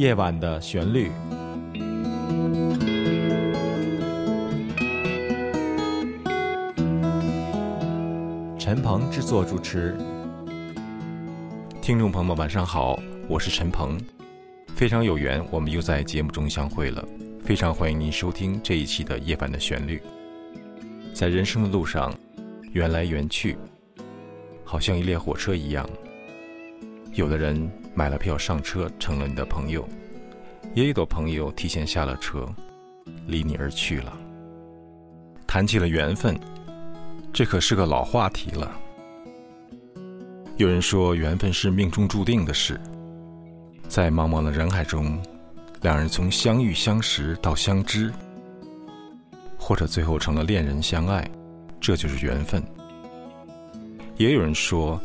夜晚的旋律。陈鹏制作主持。听众朋友们，晚上好，我是陈鹏，非常有缘，我们又在节目中相会了。非常欢迎您收听这一期的《夜晚的旋律》。在人生的路上，缘来缘去，好像一列火车一样。有的人买了票上车，成了你的朋友；也有的朋友提前下了车，离你而去了。谈起了缘分，这可是个老话题了。有人说，缘分是命中注定的事，在茫茫的人海中。两人从相遇相识到相知，或者最后成了恋人相爱，这就是缘分。也有人说，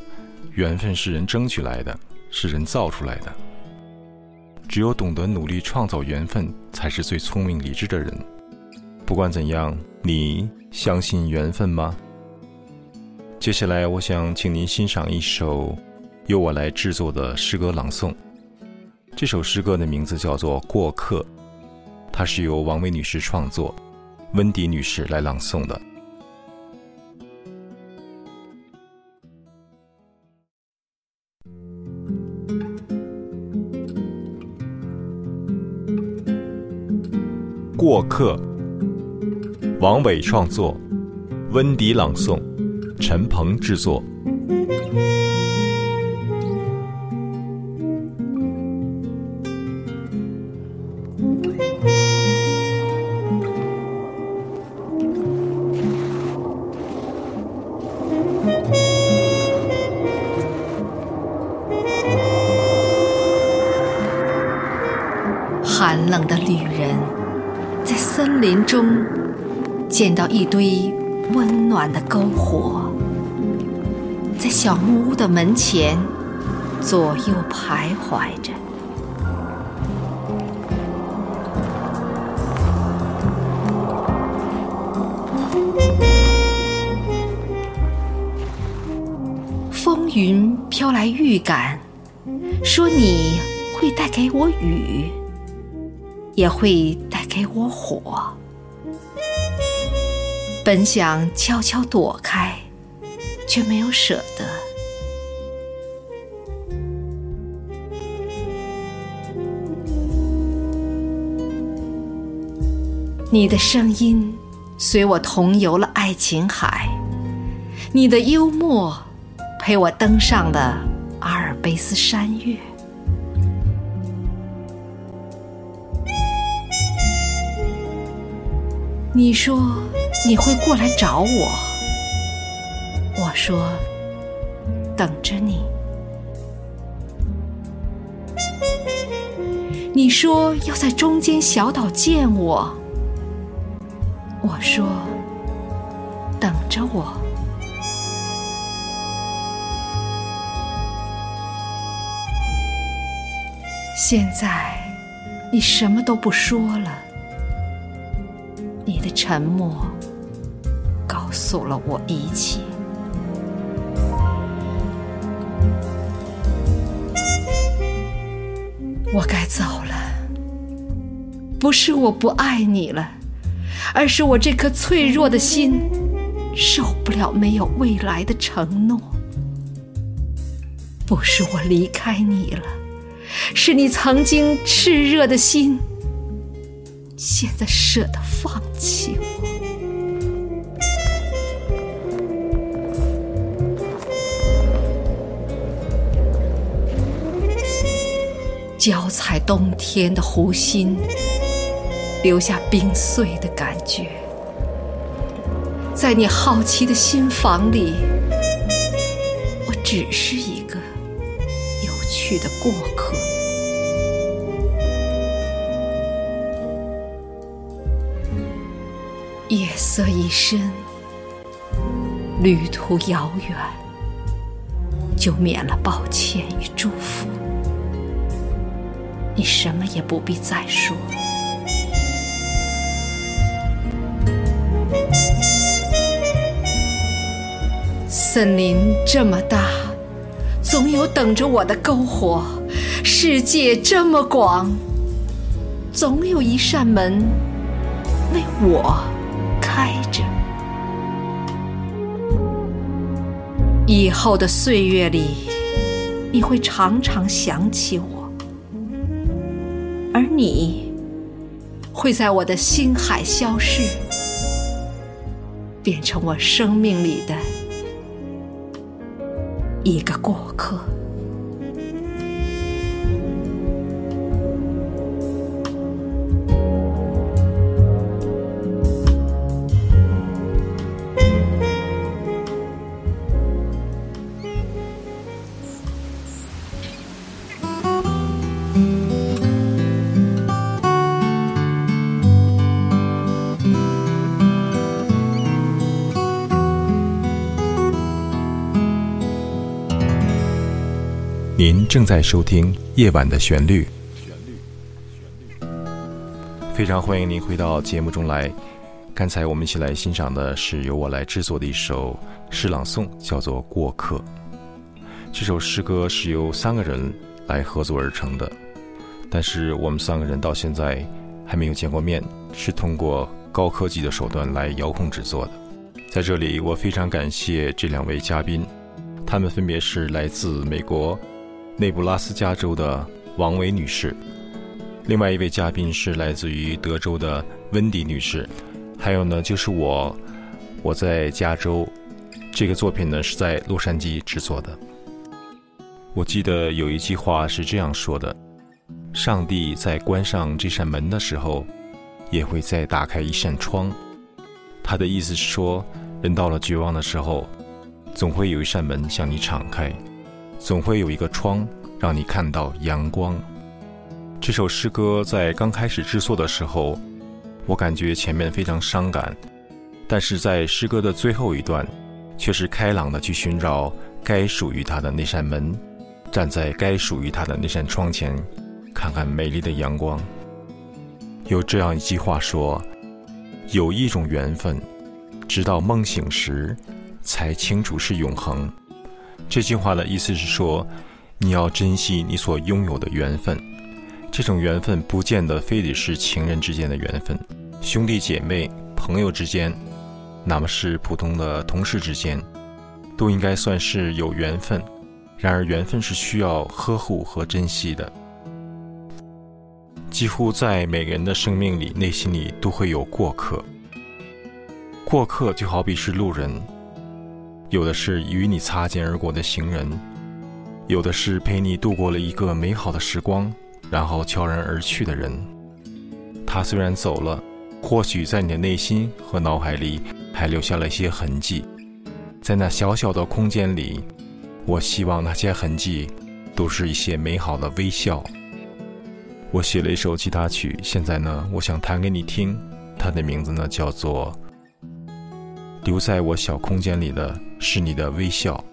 缘分是人争取来的，是人造出来的。只有懂得努力创造缘分，才是最聪明理智的人。不管怎样，你相信缘分吗？接下来，我想请您欣赏一首由我来制作的诗歌朗诵。这首诗歌的名字叫做《过客》，它是由王维女士创作，温迪女士来朗诵的。《沃克》，王伟创作，温迪朗诵，陈鹏制作。林中见到一堆温暖的篝火，在小木屋的门前左右徘徊着。风云飘来预感，说你会带给我雨。也会带给我火。本想悄悄躲开，却没有舍得。你的声音随我同游了爱琴海，你的幽默陪我登上了阿尔卑斯山岳。你说你会过来找我，我说等着你。你说要在中间小岛见我，我说等着我。现在你什么都不说了。你的沉默告诉了我一切。我该走了，不是我不爱你了，而是我这颗脆弱的心受不了没有未来的承诺。不是我离开你了，是你曾经炽热的心。现在舍得放弃我，脚踩冬天的湖心，留下冰碎的感觉。在你好奇的心房里，我只是一个有趣的过客。夜色已深，旅途遥远，就免了抱歉与祝福。你什么也不必再说。森林这么大，总有等着我的篝火，世界这么广，总有一扇门为我开着。以后的岁月里，你会常常想起我，而你会在我的心海消逝，变成我生命里的一个过客。您正在收听《夜晚的旋律》，旋律，旋律非常欢迎您回到节目中来。刚才我们一起来欣赏的是由我来制作的一首诗朗诵，叫做《过客》。这首诗歌是由三个人来合作而成的，但是我们三个人到现在还没有见过面，是通过高科技的手段来遥控制作的。在这里，我非常感谢这两位嘉宾，他们分别是来自美国。内布拉斯加州的王维女士，另外一位嘉宾是来自于德州的温迪女士，还有呢就是我，我在加州，这个作品呢是在洛杉矶制作的。我记得有一句话是这样说的：上帝在关上这扇门的时候，也会再打开一扇窗。他的意思是说，人到了绝望的时候，总会有一扇门向你敞开。总会有一个窗让你看到阳光。这首诗歌在刚开始制作的时候，我感觉前面非常伤感，但是在诗歌的最后一段，却是开朗的去寻找该属于他的那扇门，站在该属于他的那扇窗前，看看美丽的阳光。有这样一句话说：“有一种缘分，直到梦醒时，才清楚是永恒。”这句话的意思是说，你要珍惜你所拥有的缘分。这种缘分不见得非得是情人之间的缘分，兄弟姐妹、朋友之间，哪怕是普通的同事之间，都应该算是有缘分。然而，缘分是需要呵护和珍惜的。几乎在每个人的生命里、内心里都会有过客。过客就好比是路人。有的是与你擦肩而过的行人，有的是陪你度过了一个美好的时光，然后悄然而去的人。他虽然走了，或许在你的内心和脑海里还留下了一些痕迹。在那小小的空间里，我希望那些痕迹都是一些美好的微笑。我写了一首吉他曲，现在呢，我想弹给你听。它的名字呢，叫做。留在我小空间里的是你的微笑。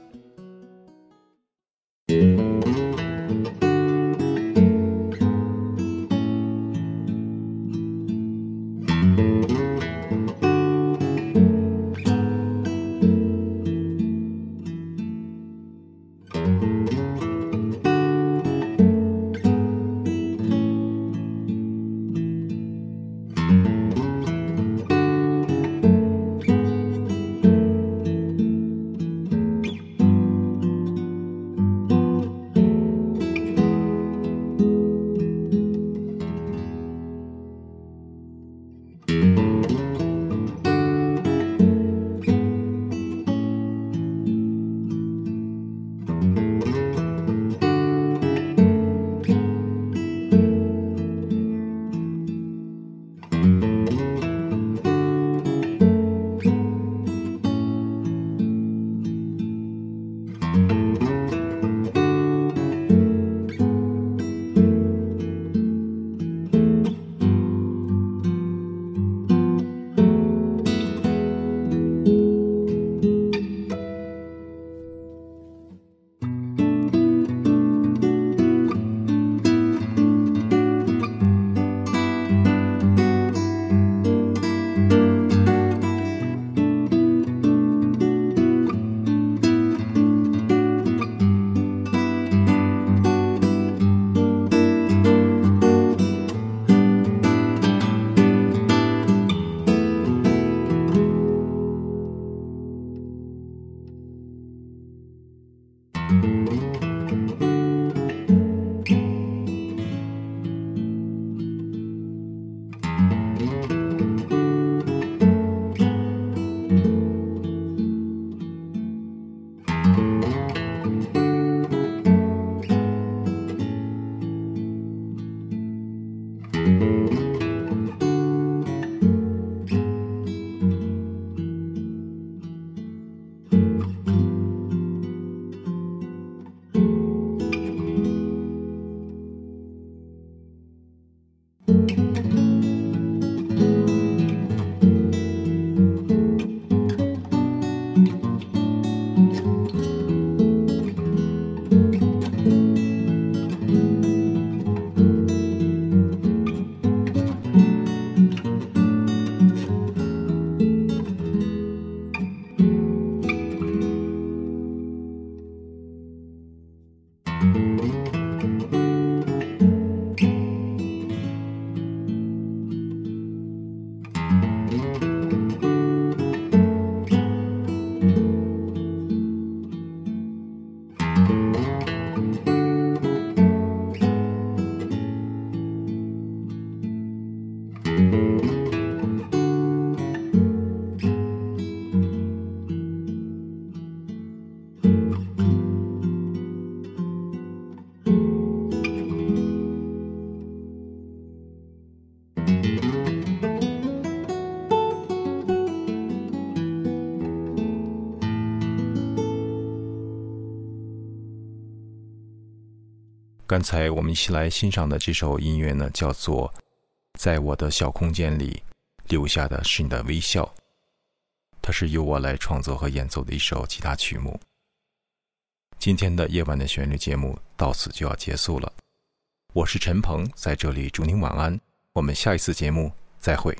刚才我们一起来欣赏的这首音乐呢，叫做《在我的小空间里留下的是你的微笑》，它是由我来创作和演奏的一首吉他曲目。今天的夜晚的旋律节目到此就要结束了，我是陈鹏，在这里祝您晚安，我们下一次节目再会。